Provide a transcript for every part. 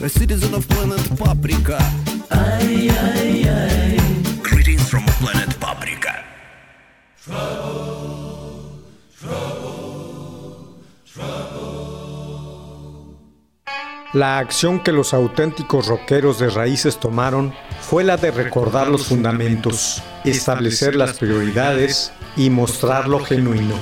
A citizen of planet Paprika. ay, ay, ay. Greetings from planet Paprika. La acción que los auténticos rockeros de raíces tomaron fue la de recordar los fundamentos, establecer las prioridades y mostrar lo genuino.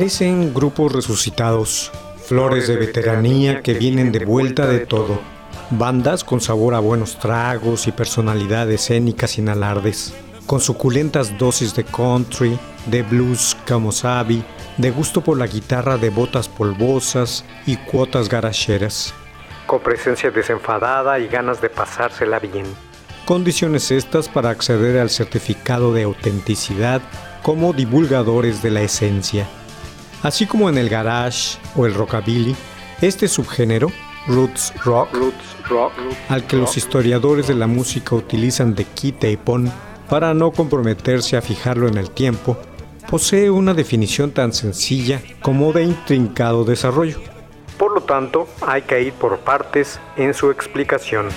Parecen grupos resucitados, flores de veteranía que vienen de vuelta de todo, bandas con sabor a buenos tragos y personalidad escénicas sin alardes, con suculentas dosis de country, de blues camosabi, de gusto por la guitarra de botas polvosas y cuotas garacheras, con presencia desenfadada y ganas de pasársela bien. Condiciones estas para acceder al certificado de autenticidad como divulgadores de la esencia. Así como en el garage o el rockabilly, este subgénero, roots rock, al que los historiadores de la música utilizan de quite y pon para no comprometerse a fijarlo en el tiempo, posee una definición tan sencilla como de intrincado desarrollo. Por lo tanto, hay que ir por partes en su explicación.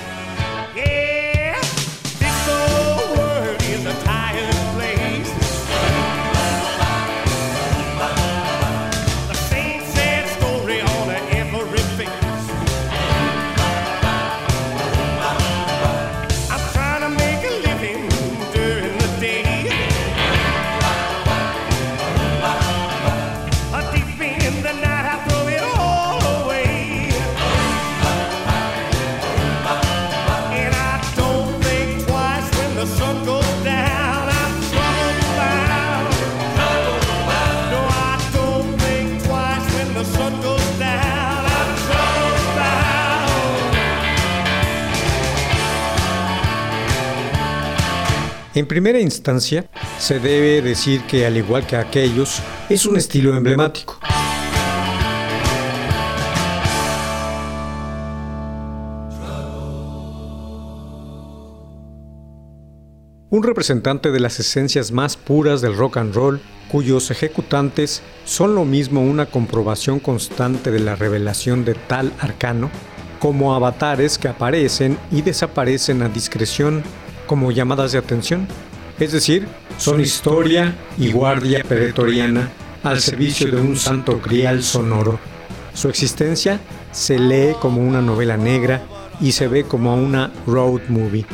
En primera instancia, se debe decir que al igual que aquellos, es un estilo emblemático. un representante de las esencias más puras del rock and roll, cuyos ejecutantes son lo mismo una comprobación constante de la revelación de tal arcano, como avatares que aparecen y desaparecen a discreción como llamadas de atención. Es decir, son historia y guardia pretoriana al servicio de un santo grial sonoro. Su existencia se lee como una novela negra y se ve como una road movie.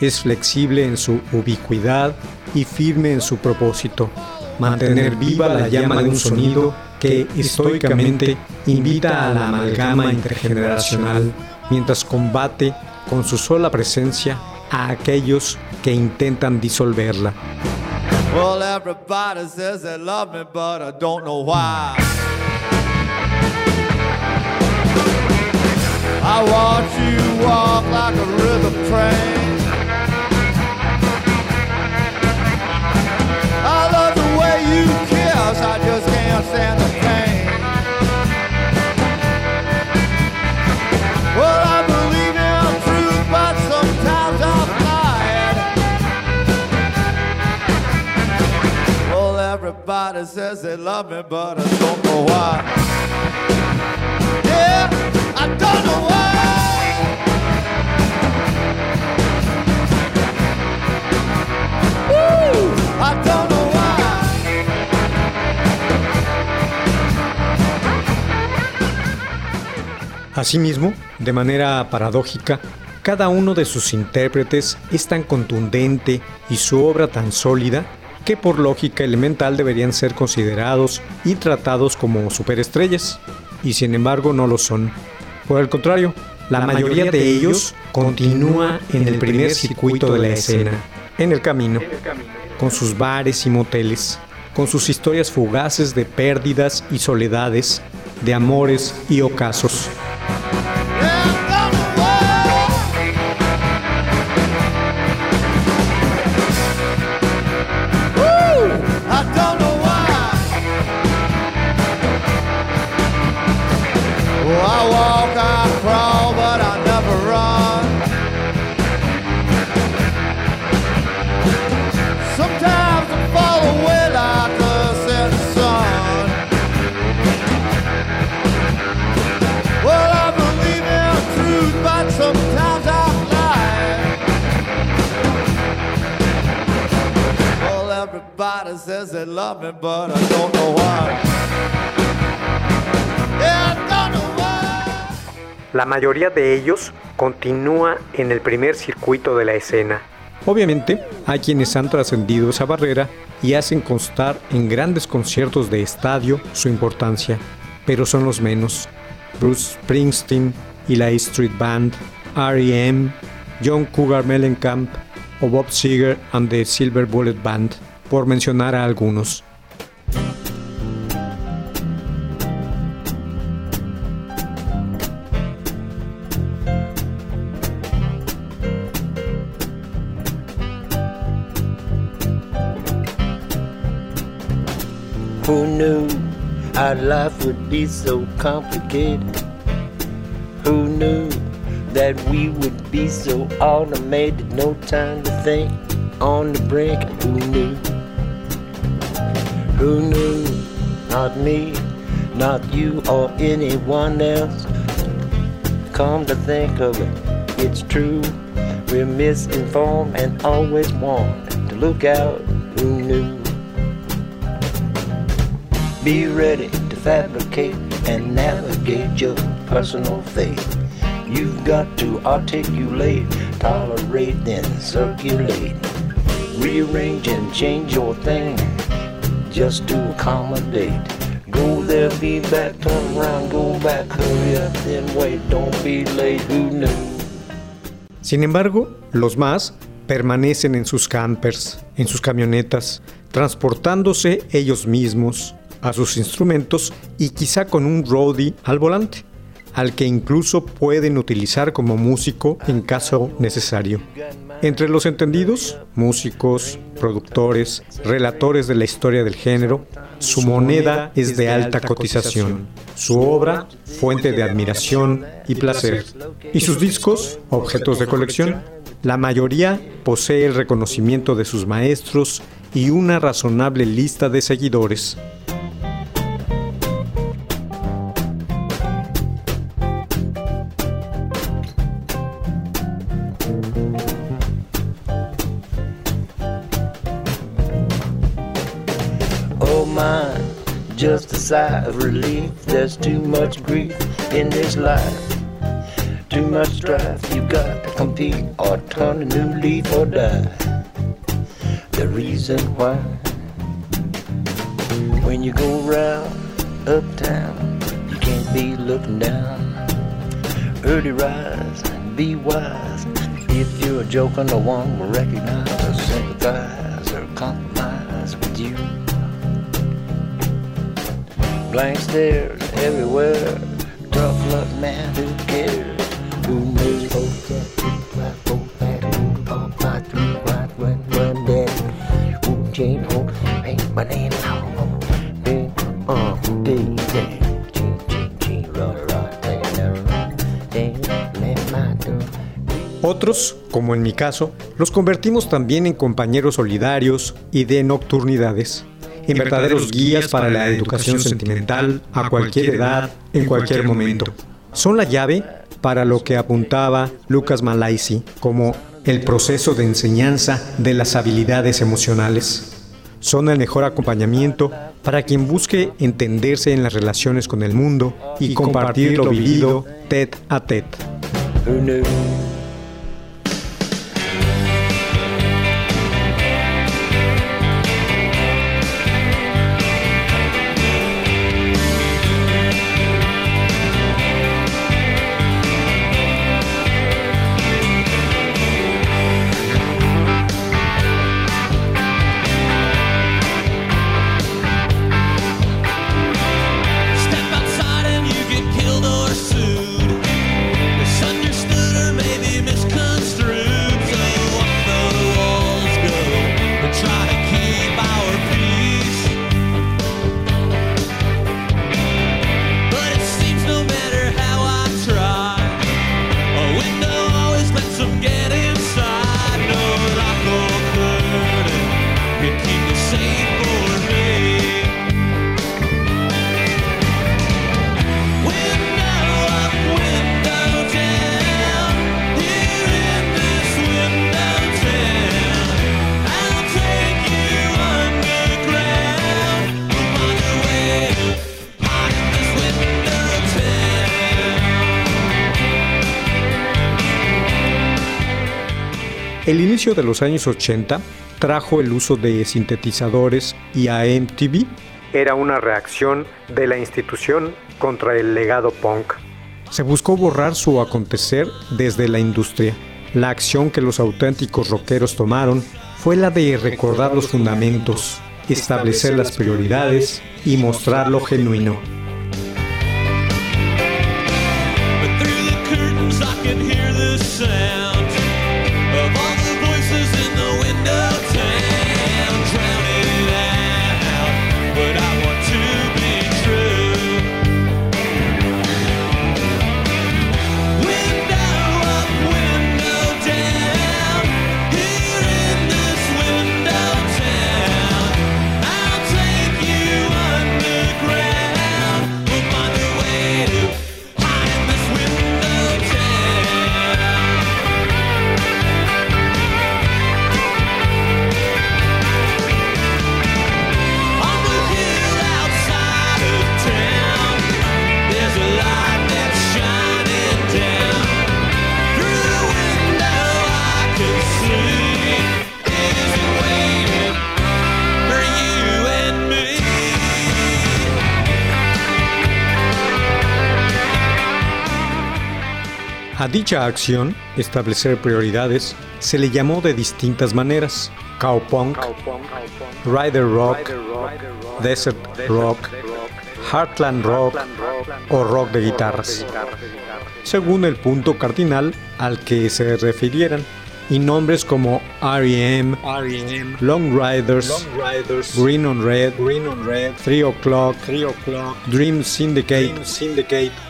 Es flexible en su ubicuidad y firme en su propósito, mantener viva la llama de un sonido que estoicamente invita a la amalgama intergeneracional mientras combate con su sola presencia a aquellos que intentan disolverla. Well, everybody says they love me, but I don't know why. I watch you walk like a train. I love the way you kiss, I just can't stand the pain. Asimismo, de manera paradójica, cada uno de sus intérpretes es tan contundente y su obra tan sólida que por lógica elemental deberían ser considerados y tratados como superestrellas, y sin embargo no lo son. Por el contrario, la mayoría de ellos continúa en el primer circuito de la escena, en el camino, con sus bares y moteles, con sus historias fugaces de pérdidas y soledades, de amores y ocasos. Everybody says they love me, but I don't know why. Yeah, I don't know why. La mayoría de ellos continúa en el primer circuito de la escena. Obviamente, hay quienes han trascendido esa barrera y hacen constar en grandes conciertos de estadio su importancia, pero son los menos. Bruce Springsteen y la E Street Band, R.E.M., John Cougar Mellencamp o Bob Seger and the Silver Bullet Band, por mencionar a algunos. Who knew our life would be so complicated? Who knew that we would be so automated? No time to think on the brink. Who knew? Who knew? Not me, not you, or anyone else. Come to think of it, it's true. We're misinformed and always warned to look out. Who knew? Be ready to fabricate and navigate your personal fate. You've got to articulate, tolerate, then circulate. Rearrange and change your thing just to accommodate. Go there, be back, turn around, go back, hurry up, then wait, don't be late, who knew? Sin embargo, los más permanecen en sus campers, en sus camionetas, transportándose ellos mismos a sus instrumentos y quizá con un roadie al volante, al que incluso pueden utilizar como músico en caso necesario. Entre los entendidos, músicos, productores, relatores de la historia del género, su moneda es de alta cotización. su obra, fuente de admiración y placer, y sus discos, objetos de colección. La mayoría posee el reconocimiento de sus maestros y una razonable lista de seguidores. Just a sigh of relief. There's too much grief in this life. Too much strife, you got to compete or turn a new leaf or die. The reason why, when you go round uptown, you can't be looking down. Early rise, be wise. If you're a joker, no one will recognize or sympathize or compromise Blank stares everywhere. Tough luck, man, who cares? Who. Otros, como en mi caso, los convertimos también en compañeros solidarios y de nocturnidades, en verdaderos guías para la educación sentimental a cualquier edad, en cualquier momento. Son la llave para lo que apuntaba Lucas Malaisi como el proceso de enseñanza de las habilidades emocionales. Son el mejor acompañamiento para quien busque entenderse en las relaciones con el mundo y compartir lo vivido tete a tete. Inicio de los años 80 trajo el uso de sintetizadores y a MTV era una reacción de la institución contra el legado punk. Se buscó borrar su acontecer desde la industria. La acción que los auténticos rockeros tomaron fue la de recordar los fundamentos, establecer las prioridades y mostrar lo genuino. A dicha acción, establecer prioridades, se le llamó de distintas maneras. Cowpunk, Rider Rock, Desert Rock, Heartland Rock o rock de guitarras, según el punto cardinal al que se refirieran. Y nombres como R.E.M., Long Riders, Green on Red, 3 O'Clock, Dream Syndicate,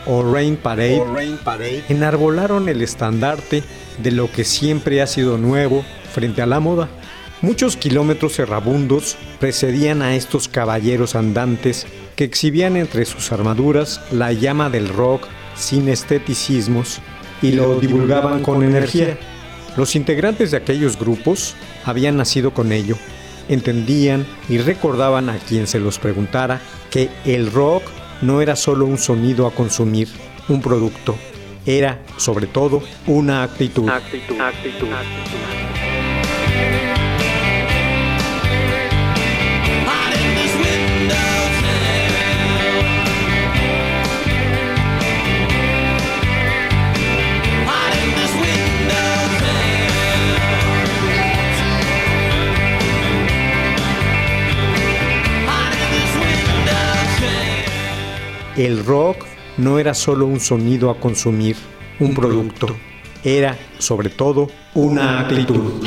o Rain Parade, enarbolaron el estandarte de lo que siempre ha sido nuevo frente a la moda. Muchos kilómetros errabundos precedían a estos caballeros andantes que exhibían entre sus armaduras la llama del rock sin esteticismos y lo divulgaban con energía. Los integrantes de aquellos grupos habían nacido con ello, entendían y recordaban a quien se los preguntara que el rock no era solo un sonido a consumir, un producto, era sobre todo una actitud. Hot El rock no era solo un sonido a consumir, un producto, era sobre todo una actitud.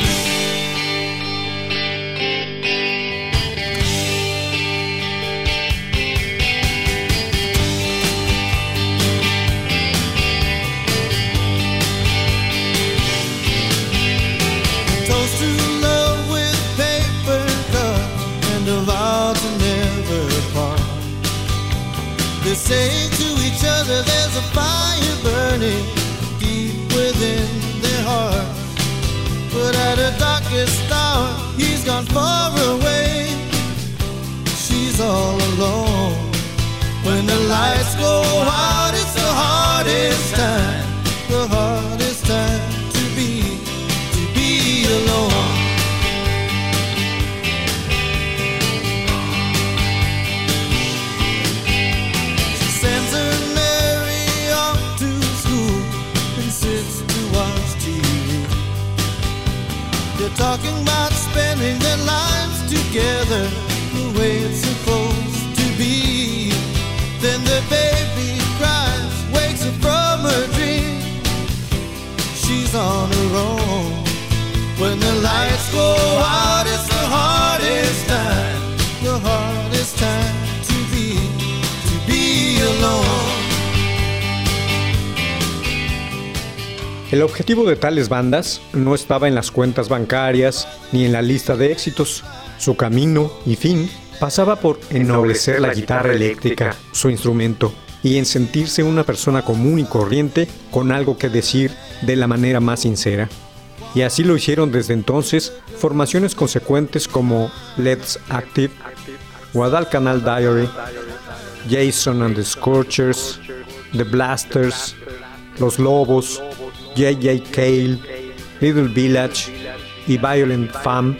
Talking about spending their lives together the way it's supposed to be. Then the baby cries, wakes up from her dream. She's on her own. When the lights go out, it's the hardest time, the hardest time El objetivo de tales bandas no estaba en las cuentas bancarias ni en la lista de éxitos. Su camino y fin pasaba por ennoblecer la guitarra eléctrica, su instrumento, y en sentirse una persona común y corriente con algo que decir de la manera más sincera. Y así lo hicieron desde entonces formaciones consecuentes como Let's Active, Guadalcanal Diary, Jason and the Scorchers, The Blasters, Los Lobos, J.J. Cale, Little Village y Violent Femme,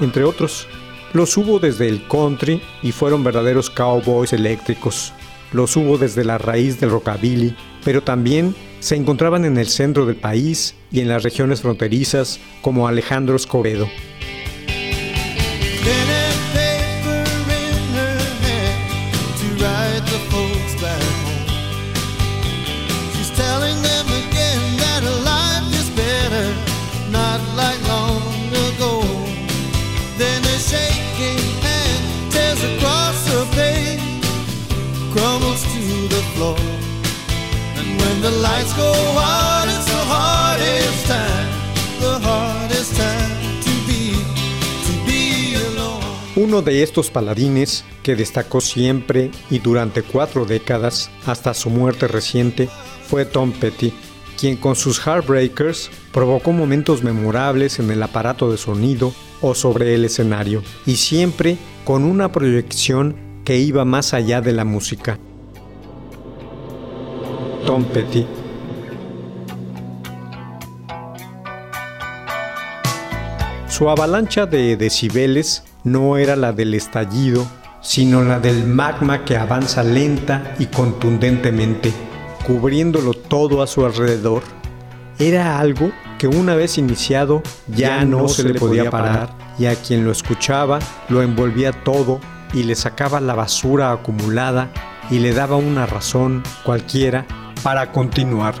entre otros. Los hubo desde el country y fueron verdaderos cowboys eléctricos. Los hubo desde la raíz del rockabilly, pero también se encontraban en el centro del país y en las regiones fronterizas como Alejandro Escobedo. Uno de estos paladines que destacó siempre y durante cuatro décadas hasta su muerte reciente fue Tom Petty, quien con sus Heartbreakers provocó momentos memorables en el aparato de sonido o sobre el escenario, y siempre con una proyección que iba más allá de la música. Tom Petty Su avalancha de decibeles no era la del estallido, sino la del magma que avanza lenta y contundentemente, cubriéndolo todo a su alrededor. Era algo que una vez iniciado ya, no se le podía parar y a quien lo escuchaba lo envolvía todo y le sacaba la basura acumulada y le daba una razón cualquiera para continuar.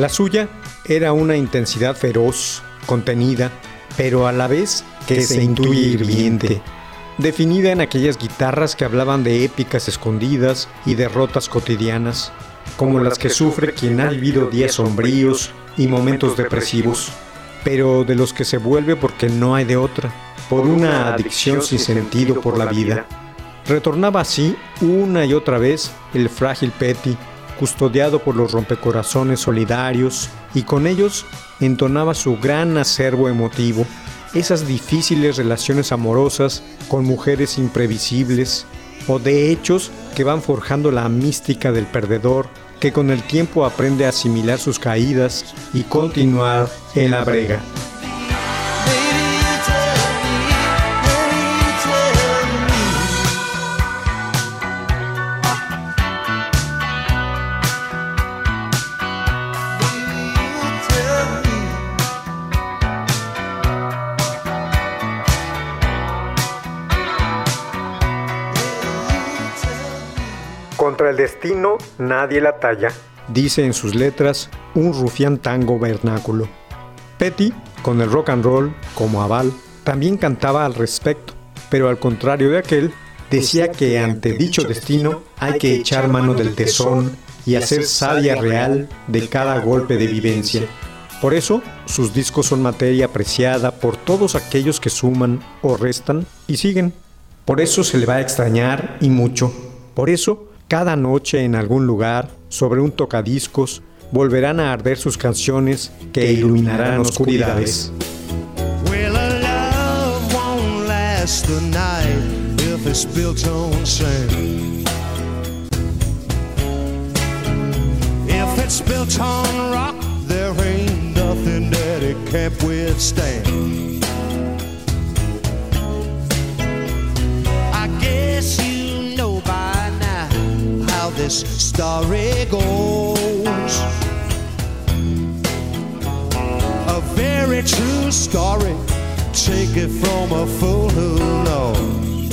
La suya era una intensidad feroz, contenida, pero a la vez que se intuye hirviente, definida en aquellas guitarras que hablaban de épicas escondidas y derrotas cotidianas, como las que sufre quien ha vivido días sombríos y momentos depresivos, pero de los que se vuelve porque no hay de otra, por una adicción sin sentido por la vida. Retornaba así una y otra vez el frágil Petty, custodiado por los rompecorazones solidarios, y con ellos entonaba su gran acervo emotivo, esas difíciles relaciones amorosas con mujeres imprevisibles, o de hechos que van forjando la mística del perdedor, que con el tiempo aprende a asimilar sus caídas y continuar en la brega. Destino nadie la talla, dice en sus letras un rufián tango vernáculo. Petty, con el rock and roll como aval, también cantaba al respecto, pero al contrario de aquel, decía que ante dicho destino hay que echar mano del tesón y hacer savia real de cada golpe de vivencia. Por eso, sus discos son materia apreciada por todos aquellos que suman o restan y siguen. Por eso se le va a extrañar y mucho. Por eso, cada noche en algún lugar, sobre un tocadiscos, volverán a arder sus canciones que iluminarán oscuridades. Well, a love won't last the night if it's built on sand. If it's built on rock, there ain't nothing that it can't withstand. This story goes. A very true story. Take it from a fool who knows.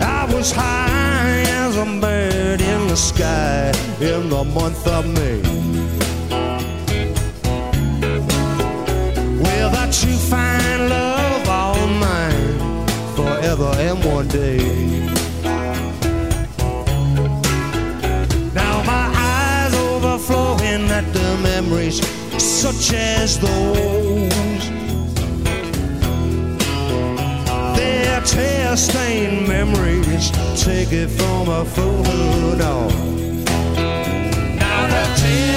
I was high as a bird in the sky in the month of May. That you find love all mine forever and one day. At the memories such as those. They're tear-stained memories. Take it from a fool knows. Now the tears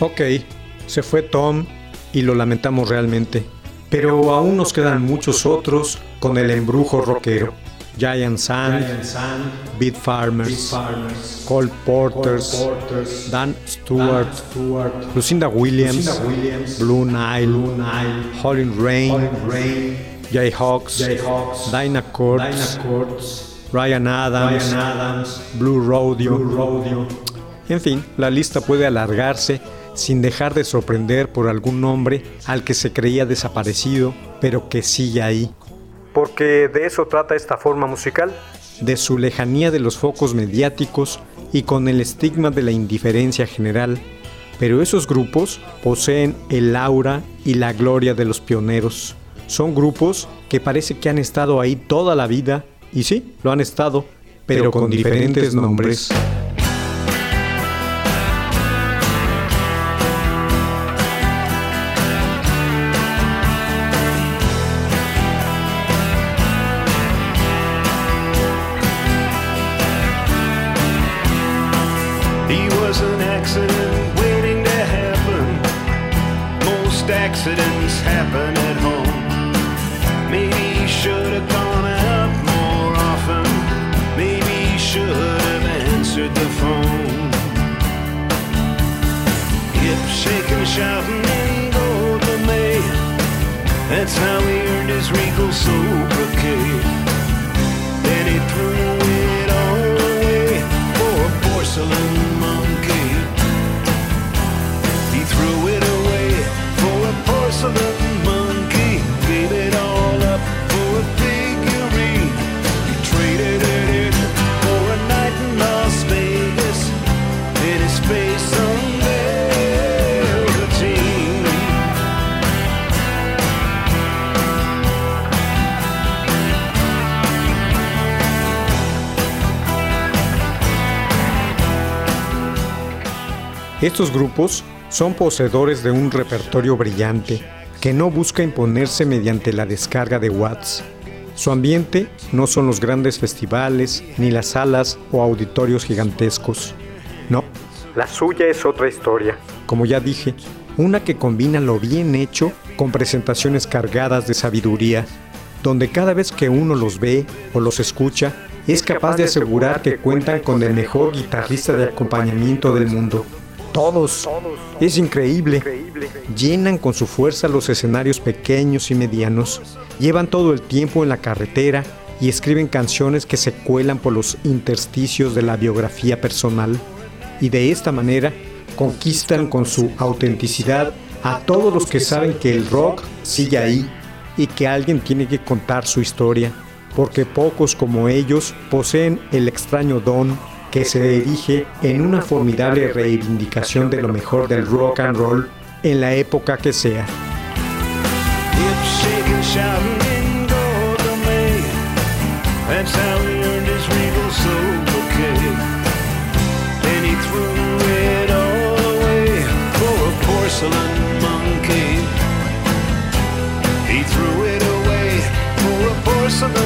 Ok, se fue Tom y lo lamentamos realmente, pero aún nos quedan muchos otros con el embrujo rockero. Giant Sand, Beat Farmers, Cole Porters, Dan Stewart, Lucinda Williams, Blue Nile, Holly Rain, Jayhawks, Dinah Courts, Ryan Adams, Blue Rodeo. En fin, la lista puede alargarse sin dejar de sorprender por algún nombre al que se creía desaparecido, pero que sigue ahí. Porque de eso trata esta forma musical, de su lejanía de los focos mediáticos y con el estigma de la indiferencia general. Pero esos grupos poseen el aura y la gloria de los pioneros. Son grupos que parece que han estado ahí toda la vida, y sí, lo han estado, pero, con, diferentes nombres. Estos grupos son poseedores de un repertorio brillante que no busca imponerse mediante la descarga de watts. Su ambiente no son los grandes festivales, ni las salas o auditorios gigantescos. No, la suya es otra historia. Como ya dije, una que combina lo bien hecho con presentaciones cargadas de sabiduría, donde cada vez que uno los ve o los escucha, es capaz de asegurar que cuentan con el mejor guitarrista de acompañamiento del mundo. Todos. Es increíble. Llenan con su fuerza los escenarios pequeños y medianos. Llevan todo el tiempo en la carretera y escriben canciones que se cuelan por los intersticios de la biografía personal. Y de esta manera conquistan con su autenticidad a todos los que saben que el rock sigue ahí y que alguien tiene que contar su historia, porque pocos como ellos poseen el extraño don que se erige en una formidable reivindicación de lo mejor del rock and roll en la época que sea. He threw it away for a porcelain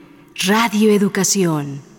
Radio Educación.